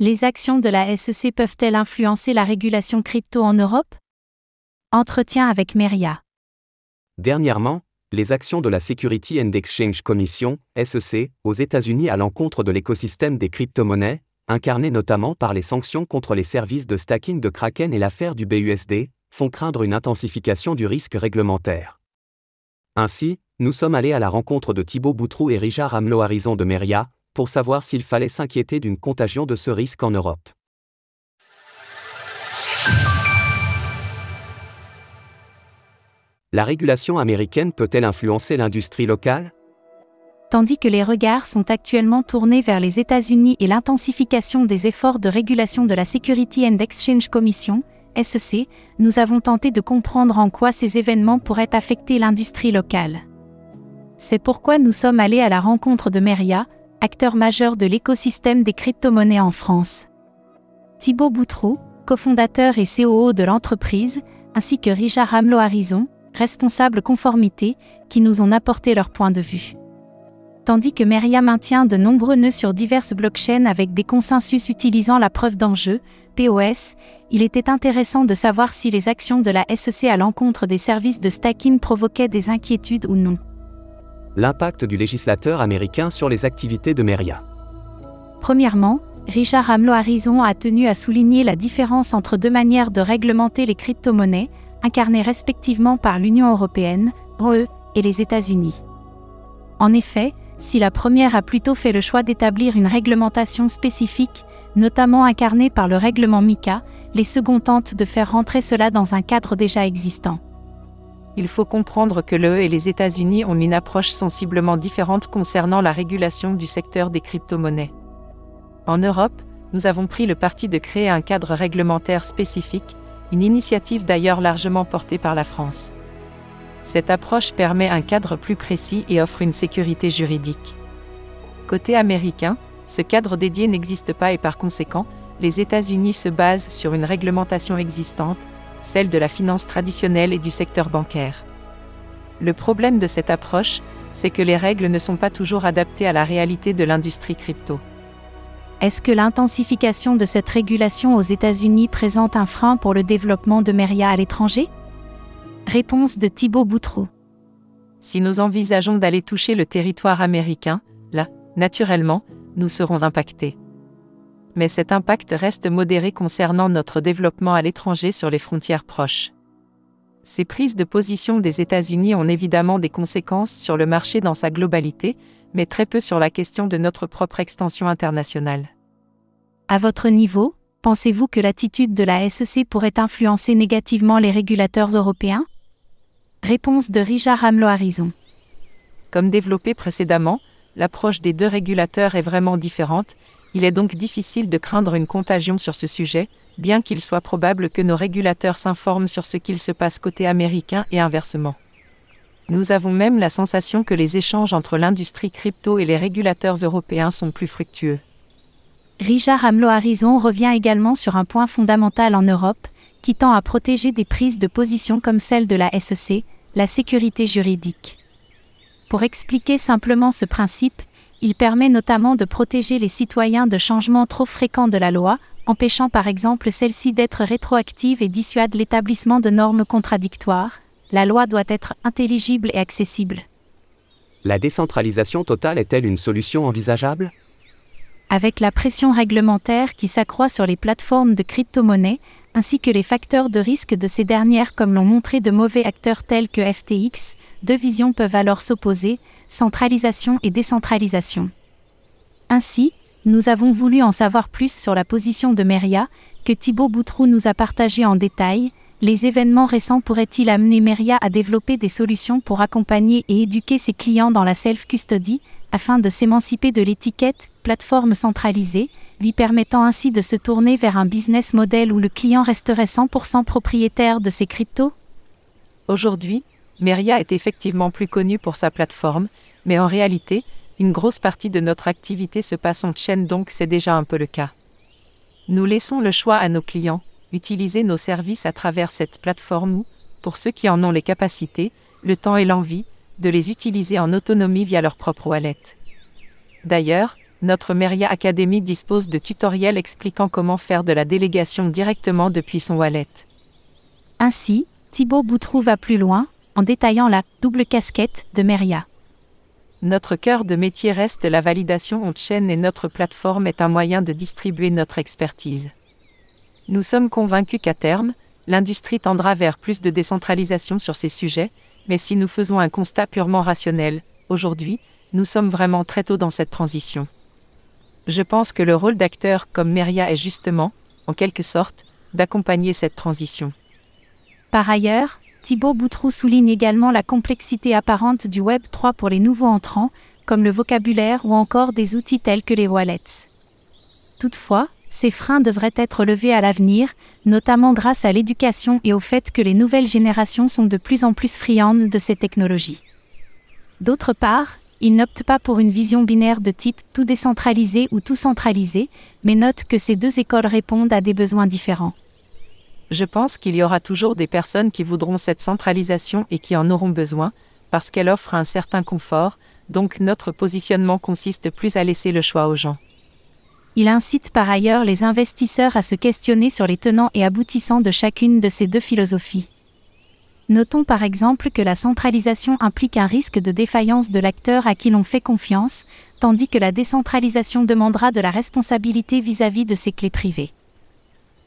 Les actions de la SEC peuvent-elles influencer la régulation crypto en Europe? Entretien avec Meria. Dernièrement, les actions de la Security and Exchange Commission, SEC, aux États-Unis à l'encontre de l'écosystème des crypto-monnaies, incarnées notamment par les sanctions contre les services de stacking de Kraken et l'affaire du BUSD, font craindre une intensification du risque réglementaire. Ainsi, nous sommes allés à la rencontre de Thibaut Boutrou et Richard Hamelot Horizon de Meria, pour savoir s'il fallait s'inquiéter d'une contagion de ce risque en Europe. La régulation américaine peut-elle influencer l'industrie locale? Tandis que les regards sont actuellement tournés vers les États-Unis et l'intensification des efforts de régulation de la Security and Exchange Commission, SEC, nous avons tenté de comprendre en quoi ces événements pourraient affecter l'industrie locale. C'est pourquoi nous sommes allés à la rencontre de Meria, acteur majeur de l'écosystème des crypto-monnaies en France. Thibaut Boutroux, cofondateur et COO de l'entreprise, ainsi que Richard Hamelot Harrison, responsable conformité, qui nous ont apporté leur point de vue. Tandis que Meria maintient de nombreux nœuds sur diverses blockchains avec des consensus utilisant la preuve d'enjeu, POS, il était intéressant de savoir si les actions de la SEC à l'encontre des services de stacking provoquaient des inquiétudes ou non. L'impact du législateur américain sur les activités de Meria. Premièrement, Richard Hamelot Harrison a tenu à souligner la différence entre deux manières de réglementer les crypto-monnaies, incarnées respectivement par l'Union européenne, OE, et les États-Unis. En effet, si la première a plutôt fait le choix d'établir une réglementation spécifique, notamment incarnée par le règlement MICA, les seconds tentent de faire rentrer cela dans un cadre déjà existant. Il faut comprendre que l'UE et les États-Unis ont une approche sensiblement différente concernant la régulation du secteur des crypto-monnaies. En Europe, nous avons pris le parti de créer un cadre réglementaire spécifique, une initiative d'ailleurs largement portée par la France. Cette approche permet un cadre plus précis et offre une sécurité juridique. Côté américain, ce cadre dédié n'existe pas et par conséquent, les États-Unis se basent sur une réglementation existante, celle de la finance traditionnelle et du secteur bancaire. Le problème de cette approche, c'est que les règles ne sont pas toujours adaptées à la réalité de l'industrie crypto. Est-ce que l'intensification de cette régulation aux États-Unis présente un frein pour le développement de Meria à l'étranger? Réponse de Thibaut Boutroux. Si nous envisageons d'aller toucher le territoire américain, là, naturellement, nous serons impactés. Mais cet impact reste modéré concernant notre développement à l'étranger sur les frontières proches. Ces prises de position des États-Unis ont évidemment des conséquences sur le marché dans sa globalité, mais très peu sur la question de notre propre extension internationale. À votre niveau, pensez-vous que l'attitude de la SEC pourrait influencer négativement les régulateurs européens? Réponse de Richard Hamelot Harrison. Comme développé précédemment, l'approche des deux régulateurs est vraiment différente, il est donc difficile de craindre une contagion sur ce sujet, bien qu'il soit probable que nos régulateurs s'informent sur ce qu'il se passe côté américain et inversement. Nous avons même la sensation que les échanges entre l'industrie crypto et les régulateurs européens sont plus fructueux. Richard Hamelot Harrison revient également sur un point fondamental en Europe, qui tend à protéger des prises de position comme celle de la SEC, la sécurité juridique. Pour expliquer simplement ce principe, il permet notamment de protéger les citoyens de changements trop fréquents de la loi, empêchant par exemple celle-ci d'être rétroactive et dissuade l'établissement de normes contradictoires, la loi doit être intelligible et accessible. La décentralisation totale est-elle une solution envisageable? Avec la pression réglementaire qui s'accroît sur les plateformes de crypto-monnaies, ainsi que les facteurs de risque de ces dernières comme l'ont montré de mauvais acteurs tels que FTX, deux visions peuvent alors s'opposer, centralisation et décentralisation. Ainsi, nous avons voulu en savoir plus sur la position de Meria, que Thibaut Boutrou nous a partagé en détail, les événements récents pourraient-ils amener Meria à développer des solutions pour accompagner et éduquer ses clients dans la self-custody, afin de s'émanciper de l'étiquette plateforme centralisée, lui permettant ainsi de se tourner vers un business model où le client resterait 100% propriétaire de ses cryptos Aujourd'hui, Meria est effectivement plus connue pour sa plateforme, mais en réalité, une grosse partie de notre activité se passe en chaîne donc c'est déjà un peu le cas. Nous laissons le choix à nos clients, utiliser nos services à travers cette plateforme ou, pour ceux qui en ont les capacités, le temps et l'envie, de les utiliser en autonomie via leur propre wallet. D'ailleurs, notre Meria Academy dispose de tutoriels expliquant comment faire de la délégation directement depuis son wallet. Ainsi, Thibaut Boutrou va plus loin, en détaillant la double casquette de Meria. Notre cœur de métier reste la validation on-chain et notre plateforme est un moyen de distribuer notre expertise. Nous sommes convaincus qu'à terme, l'industrie tendra vers plus de décentralisation sur ces sujets, mais si nous faisons un constat purement rationnel, aujourd'hui, nous sommes vraiment très tôt dans cette transition. Je pense que le rôle d'acteur comme Meria est justement, en quelque sorte, d'accompagner cette transition. Par ailleurs, Thibaut Boutrou souligne également la complexité apparente du Web 3 pour les nouveaux entrants, comme le vocabulaire ou encore des outils tels que les wallets. Toutefois, ces freins devraient être levés à l'avenir, notamment grâce à l'éducation et au fait que les nouvelles générations sont de plus en plus friandes de ces technologies. D'autre part, il n'opte pas pour une vision binaire de type tout décentralisé ou tout centralisé, mais note que ces deux écoles répondent à des besoins différents. Je pense qu'il y aura toujours des personnes qui voudront cette centralisation et qui en auront besoin, parce qu'elle offre un certain confort, donc notre positionnement consiste plus à laisser le choix aux gens. Il incite par ailleurs les investisseurs à se questionner sur les tenants et aboutissants de chacune de ces deux philosophies. Notons par exemple que la centralisation implique un risque de défaillance de l'acteur à qui l'on fait confiance, tandis que la décentralisation demandera de la responsabilité vis-à-vis de ses clés privées.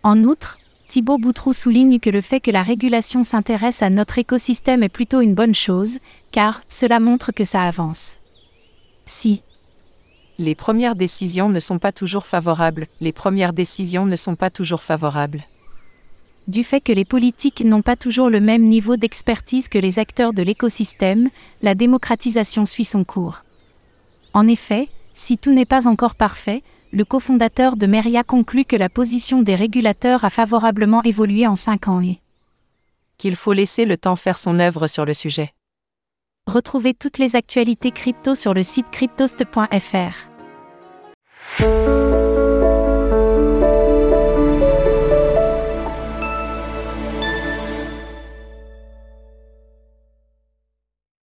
En outre, Thibaut Boutrou souligne que le fait que la régulation s'intéresse à notre écosystème est plutôt une bonne chose, car cela montre que ça avance. Si les premières décisions ne sont pas toujours favorables, les premières décisions ne sont pas toujours favorables. Du fait que les politiques n'ont pas toujours le même niveau d'expertise que les acteurs de l'écosystème, la démocratisation suit son cours. En effet, si tout n'est pas encore parfait, le cofondateur de Meria conclut que la position des régulateurs a favorablement évolué en cinq ans et qu'il faut laisser le temps faire son œuvre sur le sujet. Retrouvez toutes les actualités crypto sur le site cryptost.fr.